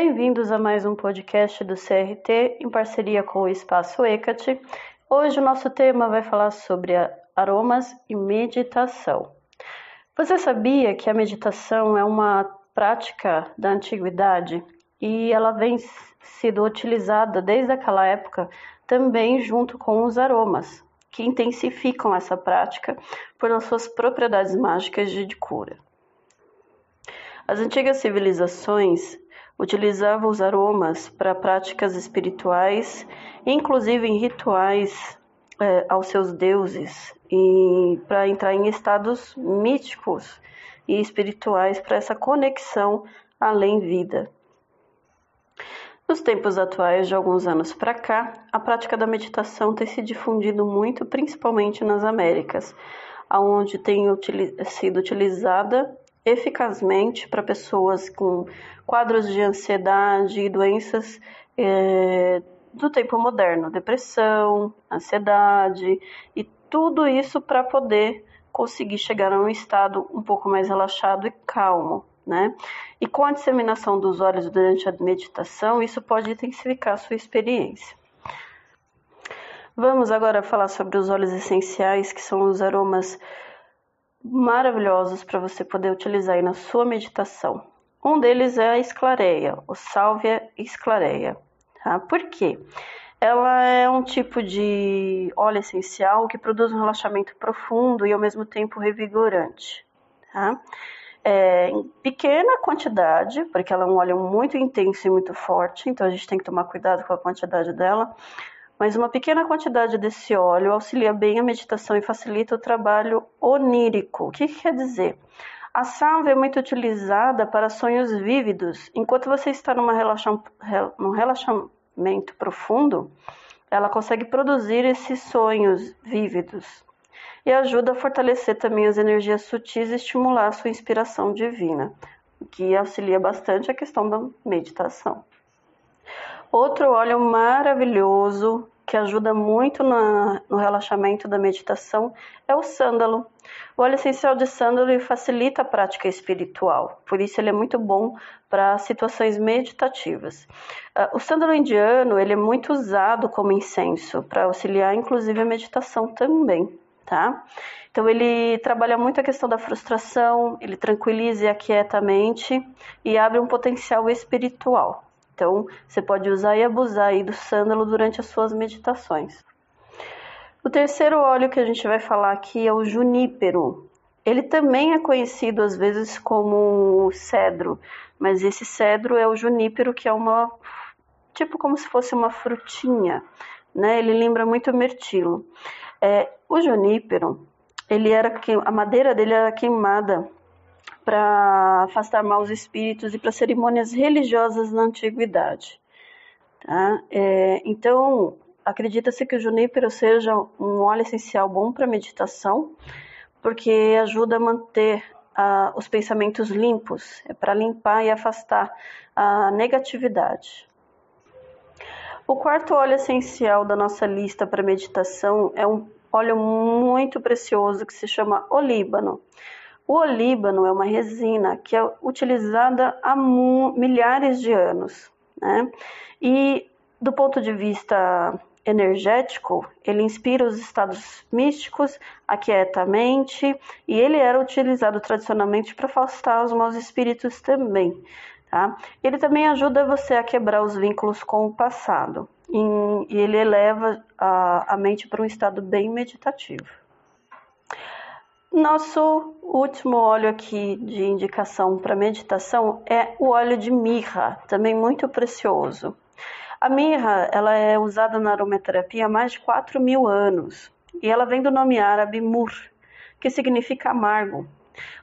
Bem-vindos a mais um podcast do CRT em parceria com o Espaço ECAT. Hoje o nosso tema vai falar sobre aromas e meditação. Você sabia que a meditação é uma prática da antiguidade e ela vem sido utilizada desde aquela época também junto com os aromas, que intensificam essa prática por suas propriedades mágicas de cura. As antigas civilizações utilizava os aromas para práticas espirituais, inclusive em rituais é, aos seus deuses, e para entrar em estados místicos e espirituais para essa conexão além-vida. Nos tempos atuais, de alguns anos para cá, a prática da meditação tem se difundido muito, principalmente nas Américas, onde tem sido utilizada eficazmente para pessoas com quadros de ansiedade e doenças é, do tempo moderno, depressão, ansiedade e tudo isso para poder conseguir chegar a um estado um pouco mais relaxado e calmo, né? E com a disseminação dos olhos durante a meditação, isso pode intensificar a sua experiência. Vamos agora falar sobre os óleos essenciais, que são os aromas maravilhosos para você poder utilizar aí na sua meditação. Um deles é a esclareia, o Salvia esclareia. Tá? Por quê? Ela é um tipo de óleo essencial que produz um relaxamento profundo e ao mesmo tempo revigorante. Tá? É, em pequena quantidade, porque ela é um óleo muito intenso e muito forte, então a gente tem que tomar cuidado com a quantidade dela mas uma pequena quantidade desse óleo auxilia bem a meditação e facilita o trabalho onírico. O que, que quer dizer? A sálvia é muito utilizada para sonhos vívidos. Enquanto você está numa num relaxamento profundo, ela consegue produzir esses sonhos vívidos e ajuda a fortalecer também as energias sutis e estimular a sua inspiração divina, o que auxilia bastante a questão da meditação. Outro óleo maravilhoso que ajuda muito na, no relaxamento da meditação é o sândalo. O óleo essencial de sândalo facilita a prática espiritual, por isso ele é muito bom para situações meditativas. Uh, o sândalo indiano ele é muito usado como incenso para auxiliar, inclusive, a meditação também. Tá? Então ele trabalha muito a questão da frustração, ele tranquiliza e aquieta a mente e abre um potencial espiritual. Então, você pode usar e abusar aí do sândalo durante as suas meditações. O terceiro óleo que a gente vai falar aqui é o junípero. Ele também é conhecido às vezes como cedro, mas esse cedro é o junípero, que é uma tipo como se fosse uma frutinha, né? Ele lembra muito o mirtilo. É, o junípero, ele era a madeira dele era queimada para afastar maus espíritos e para cerimônias religiosas na antiguidade. Tá? É, então, acredita-se que o junípero seja um óleo essencial bom para meditação, porque ajuda a manter os pensamentos limpos, é para limpar e afastar a negatividade. O quarto óleo essencial da nossa lista para meditação é um óleo muito precioso que se chama olíbano. O olíbano é uma resina que é utilizada há milhares de anos, né? E do ponto de vista energético, ele inspira os estados místicos, aquieta a mente, e ele era utilizado tradicionalmente para afastar os maus espíritos também. Tá? Ele também ajuda você a quebrar os vínculos com o passado, e ele eleva a, a mente para um estado bem meditativo. Nosso último óleo aqui de indicação para meditação é o óleo de mirra, também muito precioso. A mirra ela é usada na aromaterapia há mais de 4 mil anos e ela vem do nome árabe mur, que significa amargo.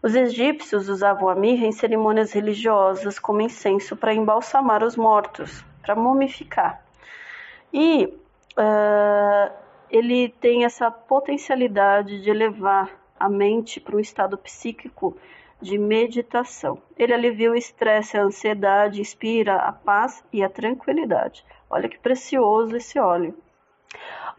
Os egípcios usavam a mirra em cerimônias religiosas como incenso para embalsamar os mortos, para mumificar. E uh, ele tem essa potencialidade de elevar a mente para um estado psíquico de meditação. Ele alivia o estresse, a ansiedade, inspira a paz e a tranquilidade. Olha que precioso esse óleo.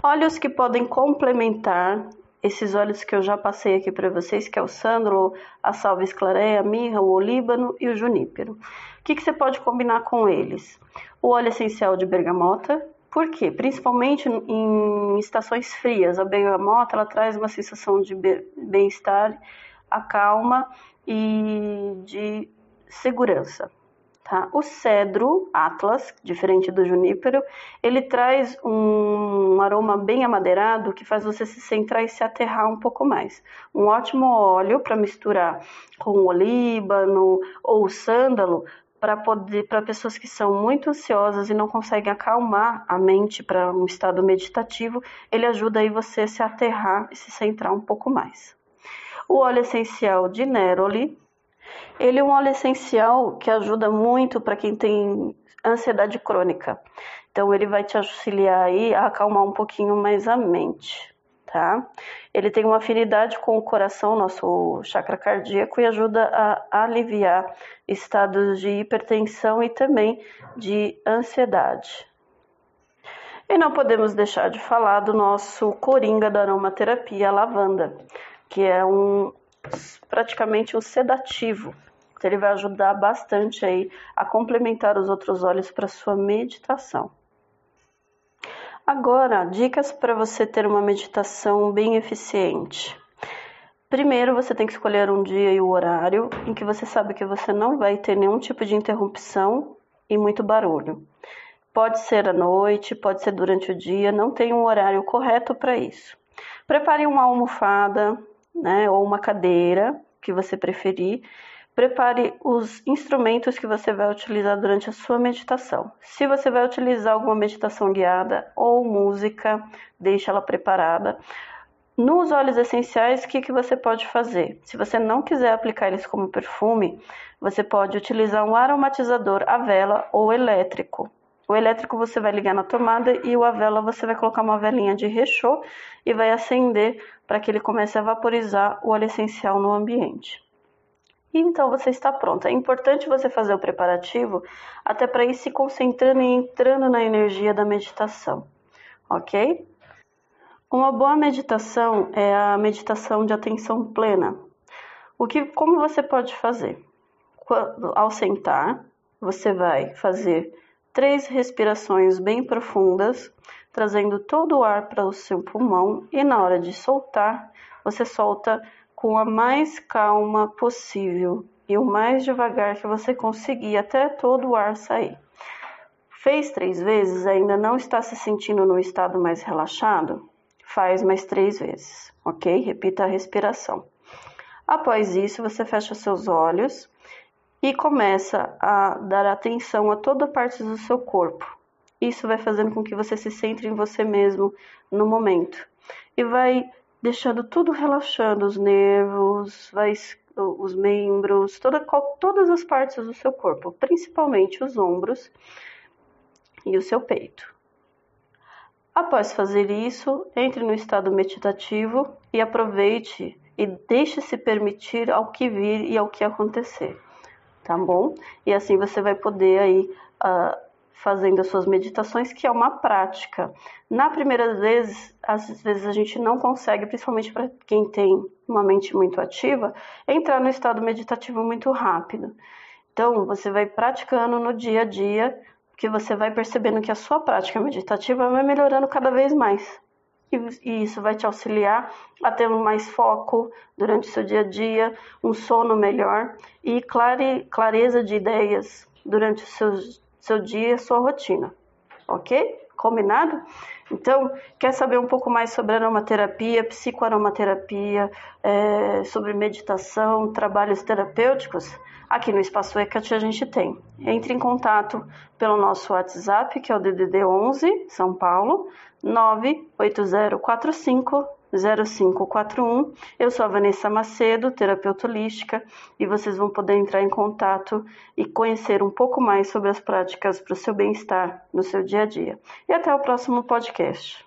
Óleos que podem complementar esses óleos que eu já passei aqui para vocês, que é o sândalo, a salva esclareia, a mirra, o olíbano e o junípero. O que, que você pode combinar com eles? O óleo essencial de bergamota, por quê? Principalmente em estações frias, a bergamota ela traz uma sensação de bem-estar, acalma e de segurança. Tá? O cedro Atlas, diferente do junípero, ele traz um aroma bem amadeirado que faz você se centrar e se aterrar um pouco mais. Um ótimo óleo para misturar com o olíbano ou o sândalo para poder para pessoas que são muito ansiosas e não conseguem acalmar a mente para um estado meditativo, ele ajuda aí você a se aterrar e se centrar um pouco mais. O óleo essencial de Neroli, ele é um óleo essencial que ajuda muito para quem tem ansiedade crônica. Então ele vai te auxiliar aí a acalmar um pouquinho mais a mente, tá? Ele tem uma afinidade com o coração, nosso chakra cardíaco, e ajuda a aliviar estados de hipertensão e também de ansiedade. E não podemos deixar de falar do nosso coringa da aromaterapia, a lavanda, que é um praticamente um sedativo. Então, ele vai ajudar bastante aí a complementar os outros óleos para sua meditação. Agora, dicas para você ter uma meditação bem eficiente. Primeiro, você tem que escolher um dia e o um horário em que você sabe que você não vai ter nenhum tipo de interrupção e muito barulho. Pode ser à noite, pode ser durante o dia, não tem um horário correto para isso. Prepare uma almofada, né, ou uma cadeira, que você preferir. Prepare os instrumentos que você vai utilizar durante a sua meditação. Se você vai utilizar alguma meditação guiada ou música, deixe ela preparada. Nos óleos essenciais, o que, que você pode fazer? Se você não quiser aplicar eles como perfume, você pode utilizar um aromatizador a vela ou elétrico. O elétrico você vai ligar na tomada e o a vela você vai colocar uma velinha de rechô e vai acender para que ele comece a vaporizar o óleo essencial no ambiente. E então você está pronto. É importante você fazer o preparativo até para ir se concentrando e entrando na energia da meditação, ok? Uma boa meditação é a meditação de atenção plena. O que, como você pode fazer? Ao sentar, você vai fazer três respirações bem profundas, trazendo todo o ar para o seu pulmão e na hora de soltar, você solta com a mais calma possível e o mais devagar que você conseguir até todo o ar sair. Fez três vezes, ainda não está se sentindo no estado mais relaxado? Faz mais três vezes, ok? Repita a respiração. Após isso, você fecha seus olhos e começa a dar atenção a toda parte do seu corpo. Isso vai fazendo com que você se centre em você mesmo no momento e vai deixando tudo relaxando, os nervos, vai, os membros, toda, todas as partes do seu corpo, principalmente os ombros e o seu peito. Após fazer isso, entre no estado meditativo e aproveite e deixe-se permitir ao que vir e ao que acontecer tá bom? E assim você vai poder aí uh, fazendo as suas meditações, que é uma prática. Na primeira vez, às vezes a gente não consegue, principalmente para quem tem uma mente muito ativa, entrar no estado meditativo muito rápido. Então, você vai praticando no dia a dia, que você vai percebendo que a sua prática meditativa vai melhorando cada vez mais e isso vai te auxiliar a ter mais foco durante o seu dia a dia, um sono melhor e clare, clareza de ideias durante o seu, seu dia sua rotina. Ok? Combinado? Então, quer saber um pouco mais sobre aromaterapia, psicoaromaterapia, é, sobre meditação, trabalhos terapêuticos? Aqui no Espaço ECAT a gente tem. Entre em contato pelo nosso WhatsApp, que é o DDD 11 São Paulo, 98045 0541. Eu sou a Vanessa Macedo, terapeuta holística, e vocês vão poder entrar em contato e conhecer um pouco mais sobre as práticas para o seu bem-estar no seu dia a dia. E até o próximo podcast.